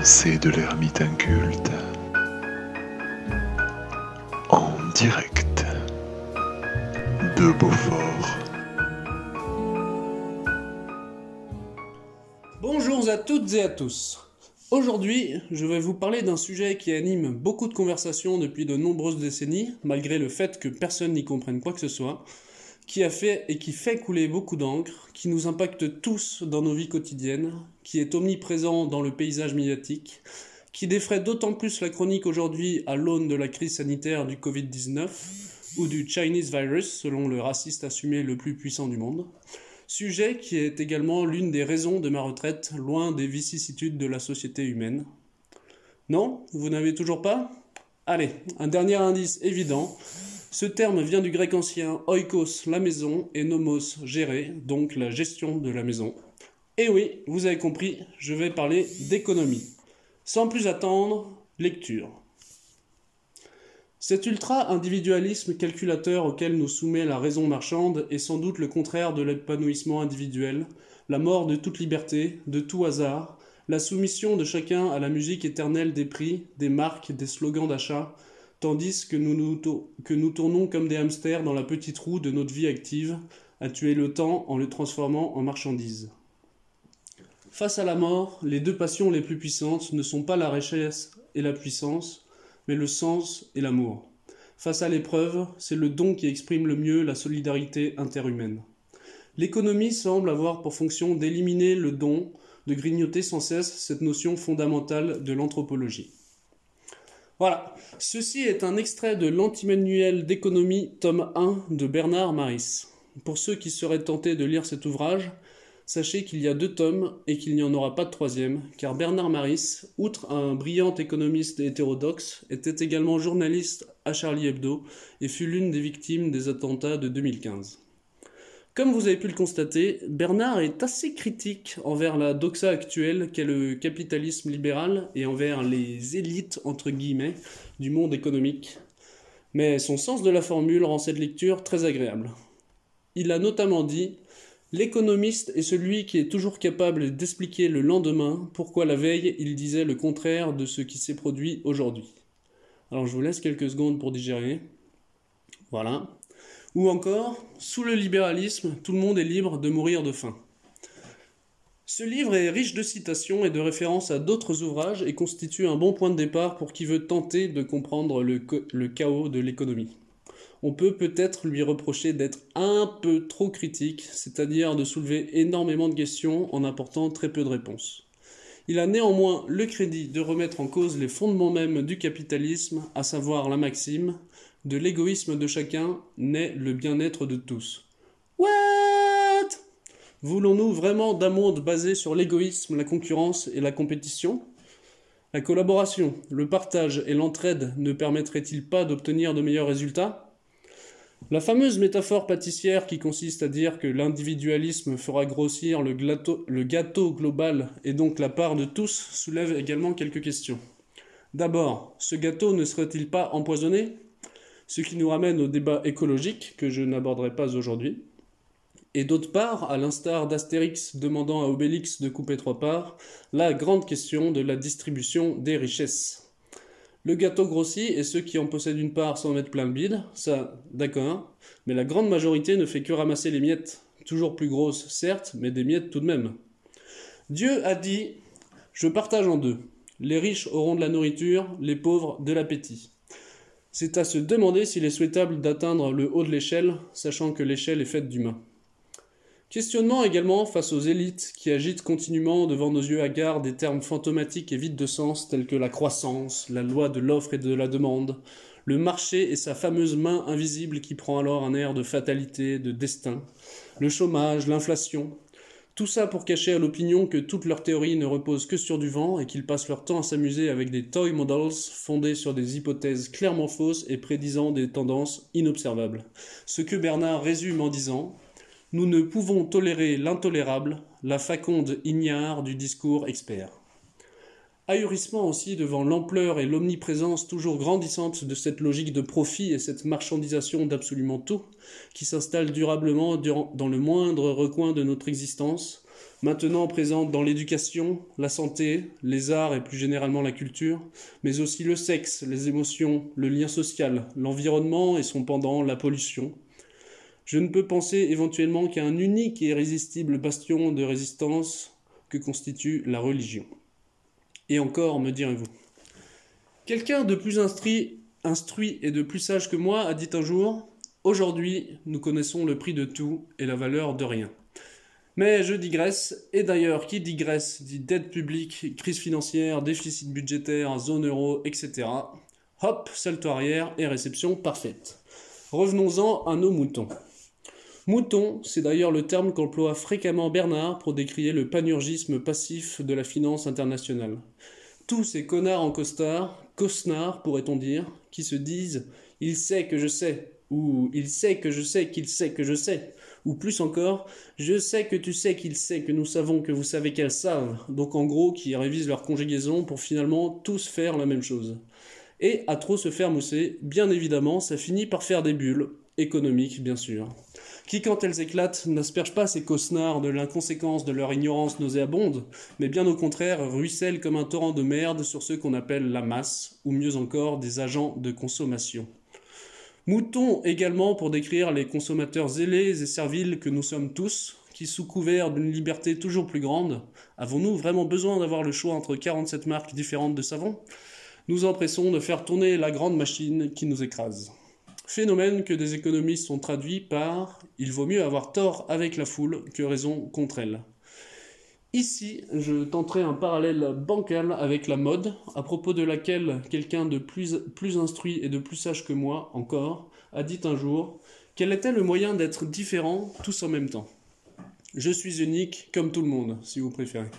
pensées de l'ermite inculte. En direct de Beaufort. Bonjour à toutes et à tous. Aujourd'hui, je vais vous parler d'un sujet qui anime beaucoup de conversations depuis de nombreuses décennies, malgré le fait que personne n'y comprenne quoi que ce soit, qui a fait et qui fait couler beaucoup d'encre, qui nous impacte tous dans nos vies quotidiennes, qui est omniprésent dans le paysage médiatique, qui défraie d'autant plus la chronique aujourd'hui à l'aune de la crise sanitaire du Covid-19 ou du Chinese virus, selon le raciste assumé le plus puissant du monde. Sujet qui est également l'une des raisons de ma retraite, loin des vicissitudes de la société humaine. Non Vous n'avez toujours pas? Allez, un dernier indice évident. Ce terme vient du grec ancien oikos, la maison, et nomos, gérer, donc la gestion de la maison. Et oui, vous avez compris, je vais parler d'économie. Sans plus attendre, lecture. Cet ultra-individualisme calculateur auquel nous soumet la raison marchande est sans doute le contraire de l'épanouissement individuel, la mort de toute liberté, de tout hasard, la soumission de chacun à la musique éternelle des prix, des marques, des slogans d'achat, tandis que nous, que nous tournons comme des hamsters dans la petite roue de notre vie active, à tuer le temps en le transformant en marchandise. Face à la mort, les deux passions les plus puissantes ne sont pas la richesse et la puissance, mais le sens et l'amour. Face à l'épreuve, c'est le don qui exprime le mieux la solidarité interhumaine. L'économie semble avoir pour fonction d'éliminer le don, de grignoter sans cesse cette notion fondamentale de l'anthropologie. Voilà, ceci est un extrait de l'Antimanuel d'économie, tome 1 de Bernard Maris. Pour ceux qui seraient tentés de lire cet ouvrage, sachez qu'il y a deux tomes et qu'il n'y en aura pas de troisième, car Bernard Maris, outre un brillant économiste hétérodoxe, était également journaliste à Charlie Hebdo et fut l'une des victimes des attentats de 2015. Comme vous avez pu le constater, Bernard est assez critique envers la doxa actuelle qu'est le capitalisme libéral et envers les élites, du monde économique. Mais son sens de la formule rend cette lecture très agréable. Il a notamment dit L'économiste est celui qui est toujours capable d'expliquer le lendemain pourquoi la veille il disait le contraire de ce qui s'est produit aujourd'hui. Alors je vous laisse quelques secondes pour digérer. Voilà. Ou encore, sous le libéralisme, tout le monde est libre de mourir de faim. Ce livre est riche de citations et de références à d'autres ouvrages et constitue un bon point de départ pour qui veut tenter de comprendre le, chaos de l'économie. On peut peut-être lui reprocher d'être un peu trop critique, c'est-à-dire de soulever énormément de questions en apportant très peu de réponses. Il a néanmoins le crédit de remettre en cause les fondements mêmes du capitalisme, à savoir la maxime de l'égoïsme de chacun naît le bien-être de tous. What? Voulons-nous vraiment d'un monde basé sur l'égoïsme, la concurrence et la compétition? La collaboration, le partage et l'entraide ne permettraient-ils pas d'obtenir de meilleurs résultats? La fameuse métaphore pâtissière qui consiste à dire que l'individualisme fera grossir le, le gâteau global et donc la part de tous soulève également quelques questions. D'abord, ce gâteau ne serait-il pas empoisonné? Ce qui nous ramène au débat écologique que je n'aborderai pas aujourd'hui. Et d'autre part, à l'instar d'Astérix demandant à Obélix de couper trois parts, la grande question de la distribution des richesses. Le gâteau grossit et ceux qui en possèdent une part s'en mettent plein le bide, ça, d'accord, mais la grande majorité ne fait que ramasser les miettes, toujours plus grosses, certes, mais des miettes tout de même. Dieu a dit Je partage en deux. Les riches auront de la nourriture, les pauvres de l'appétit. C'est à se demander s'il est souhaitable d'atteindre le haut de l'échelle, sachant que l'échelle est faite d'humains. Questionnement également face aux élites qui agitent continuellement devant nos yeux hagards des termes fantomatiques et vides de sens tels que la croissance, la loi de l'offre et de la demande, le marché et sa fameuse main invisible qui prend alors un air de fatalité, de destin, le chômage, l'inflation, tout ça pour cacher à l'opinion que toutes leurs théories ne reposent que sur du vent et qu'ils passent leur temps à s'amuser avec des toy models fondés sur des hypothèses clairement fausses et prédisant des tendances inobservables. Ce que Bernard résume en disant Nous ne pouvons tolérer l'intolérable, la faconde ignare du discours expert. Ahurissement aussi devant l'ampleur et l'omniprésence toujours grandissante de cette logique de profit et cette marchandisation d'absolument tout, qui s'installe durablement dans le moindre recoin de notre existence, maintenant présente dans l'éducation, la santé, les arts et plus généralement la culture, mais aussi le sexe, les émotions, le lien social, l'environnement et son pendant, la pollution. Je ne peux penser éventuellement qu'à un unique et irrésistible bastion de résistance que constitue la religion. Et encore, me direz-vous. Quelqu'un de plus instruit, et de plus sage que moi a dit un jour Aujourd'hui, nous connaissons le prix de tout et la valeur de rien. Mais je digresse, et d'ailleurs, qui digresse dit dette publique, crise financière, déficit budgétaire, zone euro, etc. Hop, salto arrière et réception parfaite. Revenons-en à nos moutons. Mouton, c'est d'ailleurs le terme qu'emploie fréquemment Bernard pour décrire le panurgisme passif de la finance internationale. Tous ces connards en costard, cosnards pourrait-on dire, qui se disent Il sait que je sais, ou il sait que je sais qu'il sait que je sais, ou plus encore, je sais que tu sais qu'il sait que nous savons que vous savez qu'elles savent, donc en gros qui révisent leur conjugaison pour finalement tous faire la même chose. Et à trop se faire mousser, bien évidemment, ça finit par faire des bulles, économiques bien sûr, qui quand elles éclatent n'aspergent pas ces cosnards de l'inconséquence de leur ignorance nauséabonde, mais bien au contraire ruissellent comme un torrent de merde sur ceux qu'on appelle la masse, ou mieux encore des agents de consommation. Mouton également pour décrire les consommateurs zélés et serviles que nous sommes tous, qui sous couvert d'une liberté toujours plus grande, avons-nous vraiment besoin d'avoir le choix entre 47 marques différentes de savon? Nous empressons de faire tourner la grande machine qui nous écrase. Phénomène que des économistes ont traduit par Il vaut mieux avoir tort avec la foule que raison contre elle. Ici, je tenterai un parallèle bancal avec la mode, à propos de laquelle quelqu'un de plus, instruit et de plus sage que moi encore a dit un jour quel était le moyen d'être différent tous en même temps? Je suis unique comme tout le monde, si vous préférez.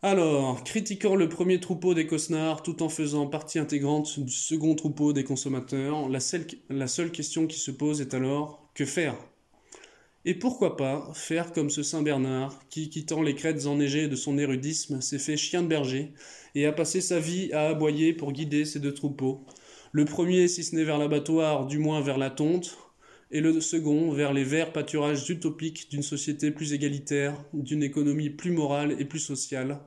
Alors, critiquant le premier troupeau des cosnards tout en faisant partie intégrante du second troupeau des consommateurs, la seule, question qui se pose est alors que faire? Et pourquoi pas faire comme ce Saint Bernard, qui, quittant les crêtes enneigées de son érudisme, s'est fait chien de berger, et a passé sa vie à aboyer pour guider ses deux troupeaux. Le premier, si ce n'est vers l'abattoir, du moins vers la tonte, et le second vers les verts pâturages utopiques d'une société plus égalitaire, d'une économie plus morale et plus sociale,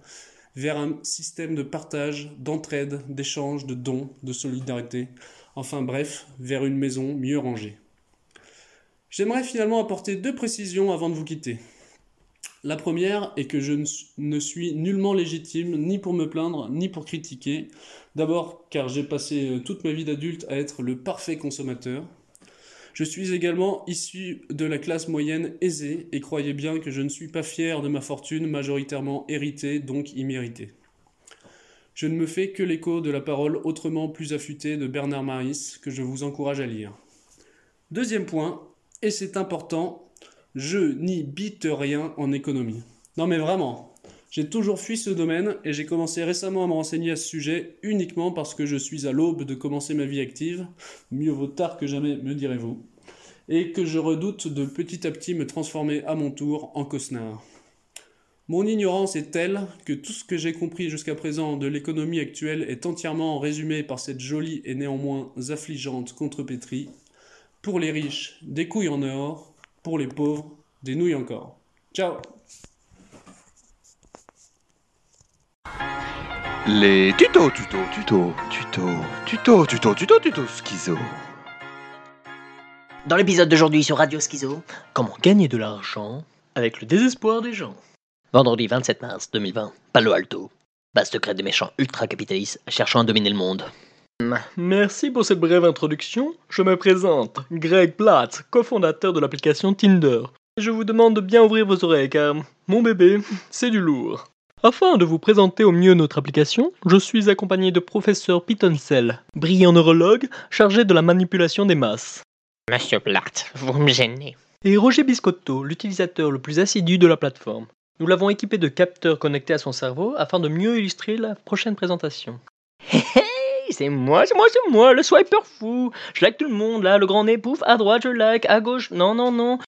vers un système de partage, d'entraide, d'échange, de dons, de solidarité, enfin bref, vers une maison mieux rangée. J'aimerais finalement apporter deux précisions avant de vous quitter. La première est que je ne suis nullement légitime ni pour me plaindre ni pour critiquer. D'abord car j'ai passé euh, toute ma vie d'adulte à être le parfait consommateur. Je suis également issu de la classe moyenne aisée et croyez bien que je ne suis pas fier de ma fortune majoritairement héritée, donc imméritée. Je ne me fais que l'écho de la parole autrement plus affûtée de Bernard Maris que je vous encourage à lire. Deuxième point, et c'est important, je n'y bite rien en économie. Non mais vraiment, j'ai toujours fui ce domaine et j'ai commencé récemment à me renseigner à ce sujet uniquement parce que je suis à l'aube de commencer ma vie active, mieux vaut tard que jamais me direz-vous, et que je redoute de petit à petit me transformer à mon tour en cosnard. Mon ignorance est telle que tout ce que j'ai compris jusqu'à présent de l'économie actuelle est entièrement résumé par cette jolie et néanmoins affligeante contrepétrie pour les riches, des couilles en or. Pour les pauvres, des nouilles encore. Ciao Les tutos, tutos, tutos, tutos, tutos, tutos, tutos, tutos, schizo. Dans l'épisode d'aujourd'hui sur Radio Schizo, comment gagner de l'argent avec le désespoir des gens. Vendredi 27 mars 2020, Palo Alto. Base secrète des méchants ultra-capitalistes cherchant à dominer le monde. Merci pour cette brève introduction. Je me présente, Greg Platt, cofondateur de l'application Tinder. Je vous demande de bien ouvrir vos oreilles car mon bébé, c'est du lourd. Afin de vous présenter au mieux notre application, je suis accompagné de professeur Pitonsel, brillant neurologue chargé de la manipulation des masses. Monsieur Platt, vous me gênez. Et Roger Biscotto, l'utilisateur le plus assidu de la plateforme. Nous l'avons équipé de capteurs connectés à son cerveau afin de mieux illustrer la prochaine présentation c'est moi, c'est moi, c'est moi, le swiper fou. Je like tout le monde, là, le grand nez, pouf, à droite, je like, à gauche, non, non, non.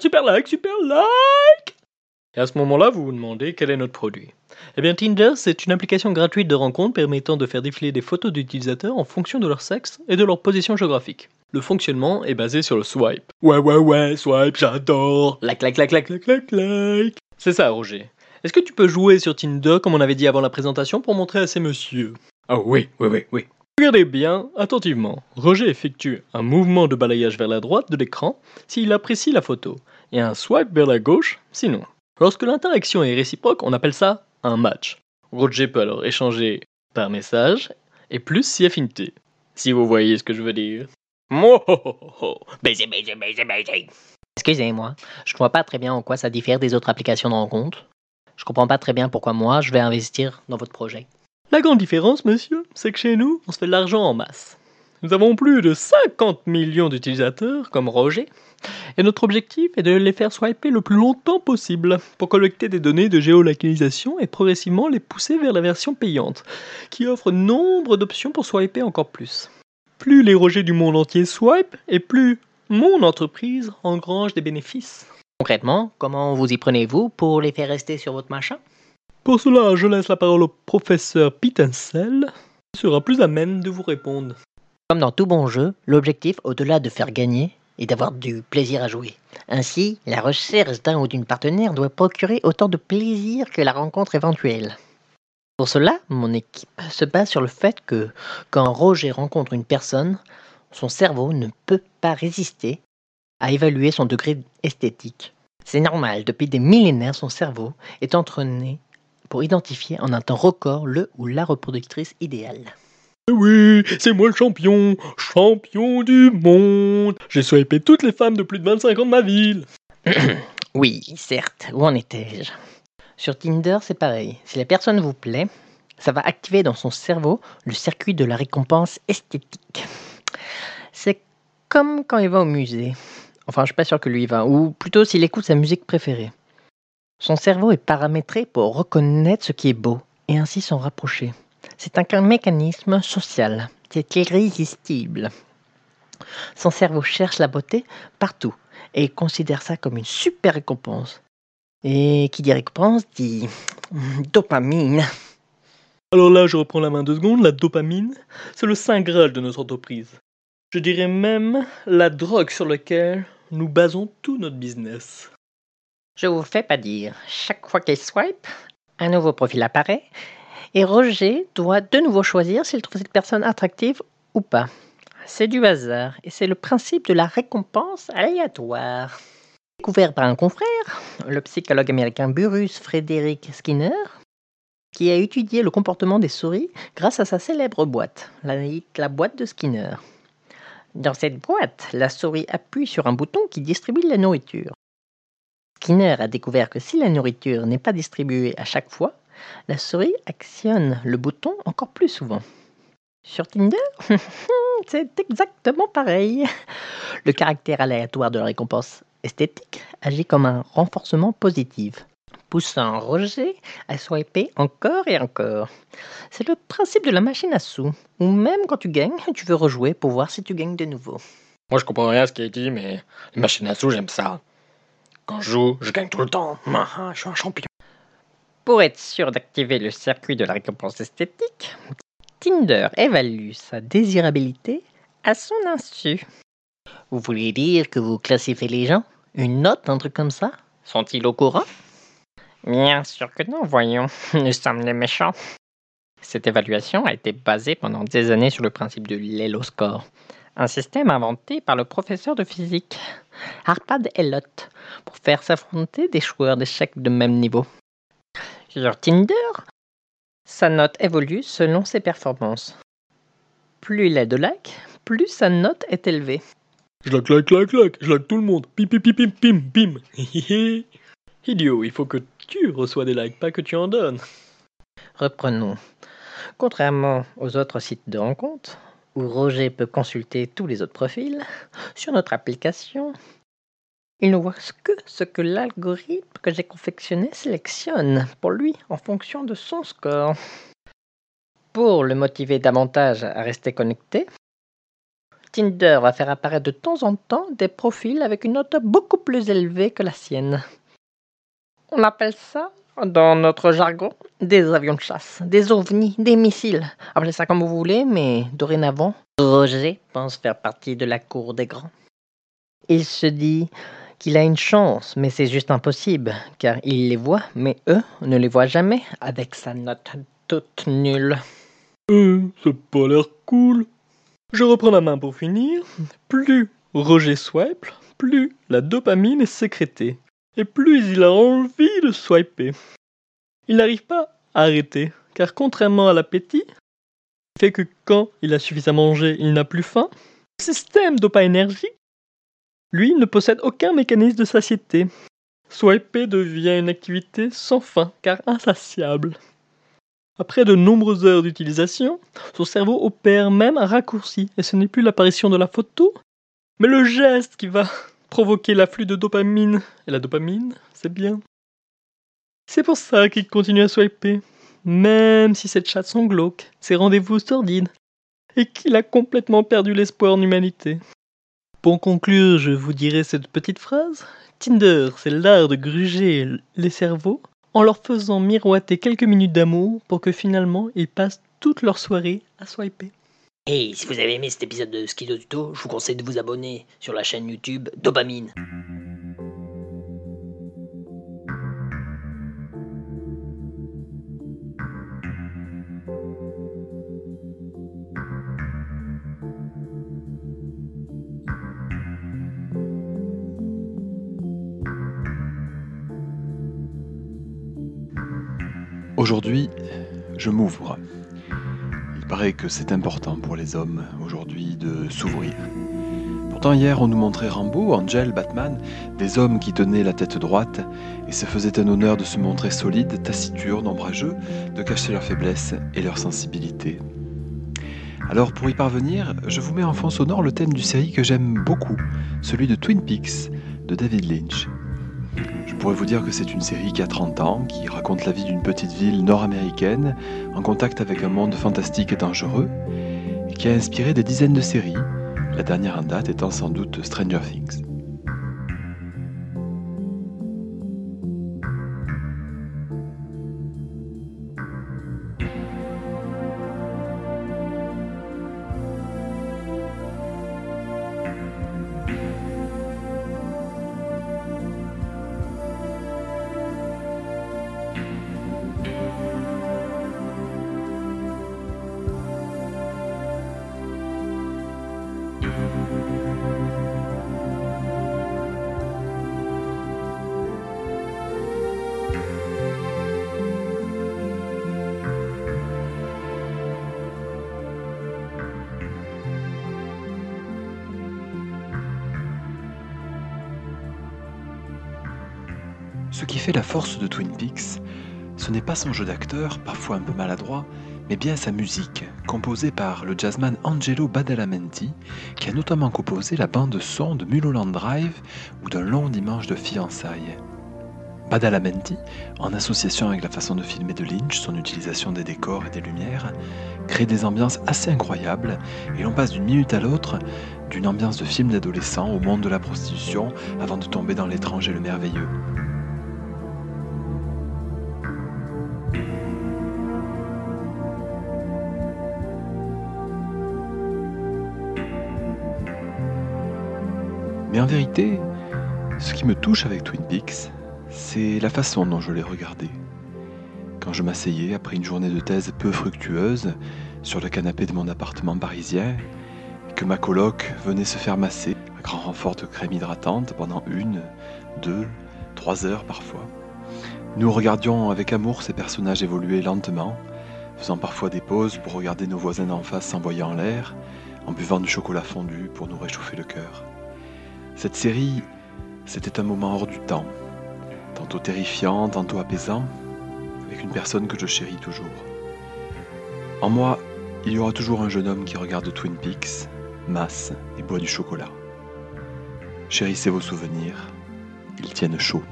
Super like, super like Et à ce moment-là, vous vous demandez quel est notre produit. Eh bien, Tinder, c'est une application gratuite de rencontre permettant de faire défiler des photos d'utilisateurs en fonction de leur sexe et de leur position géographique. Le fonctionnement est basé sur le swipe. Ouais, ouais, ouais, swipe, j'adore. Like, like, like, like, like, like, like. C'est ça, Roger. Est-ce que tu peux jouer sur Tinder comme on avait dit avant la présentation pour montrer à ces messieurs? Ah oui, oui, oui, oui. Regardez bien, attentivement. Roger effectue un mouvement de balayage vers la droite de l'écran s'il apprécie la photo, et un swipe vers la gauche sinon. Lorsque l'interaction est réciproque, on appelle ça un match. Roger peut alors échanger par message et plus si affinité. Si vous voyez ce que je veux dire. Baiser, baiser, baiser, baiser. Excusez-moi, je ne vois pas très bien en quoi ça diffère des autres applications de rencontre. Je comprends pas très bien pourquoi moi je vais investir dans votre projet. La grande différence, monsieur, c'est que chez nous, on se fait de l'argent en masse. Nous avons plus de 50 millions d'utilisateurs, comme Roger, et notre objectif est de les faire swiper le plus longtemps possible pour collecter des données de géolocalisation et progressivement les pousser vers la version payante, qui offre nombre d'options pour swiper encore plus. Plus les Rogers du monde entier swipe, et plus mon entreprise engrange des bénéfices. Concrètement, comment vous y prenez-vous pour les faire rester sur votre machin? Pour cela, je laisse la parole au professeur Pitensel, qui sera plus à même de vous répondre. Comme dans tout bon jeu, l'objectif, au-delà de faire gagner, est d'avoir du plaisir à jouer. Ainsi, la recherche d'un ou d'une partenaire doit procurer autant de plaisir que la rencontre éventuelle. Pour cela, mon équipe se base sur le fait que quand Roger rencontre une personne, son cerveau ne peut pas résister à évaluer son degré esthétique. C'est normal, depuis des millénaires, son cerveau est entraîné pour identifier en un temps record le ou la reproductrice idéale. Oui, c'est moi le champion, champion du monde. J'ai swipé toutes les femmes de plus de 25 ans de ma ville. oui, certes, où en étais-je? Sur Tinder, c'est pareil. Si la personne vous plaît, ça va activer dans son cerveau le circuit de la récompense esthétique. C'est comme quand il va au musée. Enfin, je suis pas sûr que lui y va, ou plutôt s'il écoute sa musique préférée. Son cerveau est paramétré pour reconnaître ce qui est beau et ainsi s'en rapprocher. C'est un mécanisme social. C'est irrésistible. Son cerveau cherche la beauté partout et considère ça comme une super récompense. Et qui dit récompense dit dopamine. Alors là, je reprends la main deux secondes. La dopamine, c'est le saint graal de notre entreprise. Je dirais même la drogue sur laquelle nous basons tout notre business. Je vous fais pas dire. Chaque fois qu'il swipe, un nouveau profil apparaît et Roger doit de nouveau choisir s'il trouve cette personne attractive ou pas. C'est du hasard et c'est le principe de la récompense aléatoire. Découvert par un confrère, le psychologue américain Burrus Frederick Skinner, qui a étudié le comportement des souris grâce à sa célèbre boîte, la, boîte de Skinner. Dans cette boîte, la souris appuie sur un bouton qui distribue la nourriture. Skinner a découvert que si la nourriture n'est pas distribuée à chaque fois, la souris actionne le bouton encore plus souvent. Sur Tinder, c'est exactement pareil. Le caractère aléatoire de la récompense esthétique agit comme un renforcement positif, poussant Roger à swiper encore et encore. C'est le principe de la machine à sous, où même quand tu gagnes, tu veux rejouer pour voir si tu gagnes de nouveau. Moi, je comprends rien à ce qui est dit, mais les machines à sous, j'aime ça. Quand je joue, je gagne tout le temps. Je suis un champion. Pour être sûr d'activer le circuit de la récompense esthétique, Tinder évalue sa désirabilité à son insu. Vous voulez dire que vous classifiez les gens? Une note, un truc comme ça? Sont-ils au courant? Bien sûr que non, voyons. Nous sommes les méchants. Cette évaluation a été basée pendant des années sur le principe de l'Elo-score, un système inventé par le professeur de physique Arpad Elot pour faire s'affronter des joueurs d'échecs de même niveau. Sur Tinder, sa note évolue selon ses performances. Plus il a de likes, plus sa note est élevée. Je like, like, like, like, je like tout le monde. Pim, pim, pim, pim, pim, pim. Idiot, il faut que tu reçois des likes, pas que tu en donnes. Reprenons. Contrairement aux autres sites de rencontres, où Roger peut consulter tous les autres profils, sur notre application, il ne voit que ce que l'algorithme que j'ai confectionné sélectionne pour lui en fonction de son score. Pour le motiver davantage à rester connecté, Tinder va faire apparaître de temps en temps des profils avec une note beaucoup plus élevée que la sienne. On appelle ça, dans notre jargon, des avions de chasse, des ovnis, des missiles. Appelez ça comme vous voulez, mais dorénavant, Roger pense faire partie de la cour des grands. Il se dit qu'il a une chance, mais c'est juste impossible, car il les voit, mais eux ne les voient jamais, avec sa note toute nulle. Euh, ça pas l'air cool. Je reprends la main pour finir. Plus Roger swipe, plus la dopamine est sécrétée, et plus il a envie de swiper. Il n'arrive pas à arrêter, car contrairement à l'appétit, fait que quand il a suffisamment mangé, il n'a plus faim, le système dopa-énergie, lui, ne possède aucun mécanisme de satiété. Swiper devient une activité sans fin, car insatiable. Après de nombreuses heures d'utilisation, son cerveau opère même un raccourci, et ce n'est plus l'apparition de la photo, mais le geste qui va provoquer l'afflux de dopamine. Et la dopamine, c'est bien. C'est pour ça qu'il continue à swiper, même si cette chatte sont ses rendez-vous sordides, et qu'il a complètement perdu l'espoir en humanité. Pour conclure, je vous dirai cette petite phrase. Tinder, c'est l'art de gruger les cerveaux en leur faisant miroiter quelques minutes d'amour pour que finalement ils passent toute leur soirée à swiper. Et si vous avez aimé cet épisode de Skido Tuto, je vous conseille de vous abonner sur la chaîne YouTube Dopamine. Aujourd'hui, je m'ouvre. Il paraît que c'est important pour les hommes aujourd'hui de s'ouvrir. Pourtant hier on nous montrait Rambo, Angel, Batman, des hommes qui tenaient la tête droite et se faisaient un honneur de se montrer solides, taciturnes, ombrageux, de cacher leurs faiblesses et leur sensibilité. Alors pour y parvenir, je vous mets en fond sonore le thème du série que j'aime beaucoup, celui de Twin Peaks de David Lynch. Je pourrais vous dire que c'est une série qui a 30 ans, qui raconte la vie d'une petite ville nord-américaine en contact avec un monde fantastique et dangereux, et qui a inspiré des dizaines de séries, la dernière en date étant sans doute Stranger Things. Fait la force de Twin Peaks, ce n'est pas son jeu d'acteur, parfois un peu maladroit, mais bien sa musique, composée par le jazzman Angelo Badalamenti, qui a notamment composé la bande son de Mulholland Drive ou d'un long dimanche de fiançailles. Badalamenti, en association avec la façon de filmer de Lynch, son utilisation des décors et des lumières, crée des ambiances assez incroyables et l'on passe d'une minute à l'autre d'une ambiance de film d'adolescent au monde de la prostitution avant de tomber dans l'étrange et le merveilleux. Mais en vérité, ce qui me touche avec Twin Peaks, c'est la façon dont je l'ai regardé. Quand je m'asseyais après une journée de thèse peu fructueuse sur le canapé de mon appartement parisien, et que ma coloc venait se faire masser à grand renfort de crème hydratante pendant une, deux, trois heures parfois. Nous regardions avec amour ces personnages évoluer lentement, faisant parfois des pauses pour regarder nos voisins d'en face s'envoyer en l'air, en buvant du chocolat fondu pour nous réchauffer le cœur. Cette série, c'était un moment hors du temps, tantôt terrifiant, tantôt apaisant, avec une personne que je chéris toujours. En moi, il y aura toujours un jeune homme qui regarde Twin Peaks, masse et boit du chocolat. Chérissez vos souvenirs, ils tiennent chaud.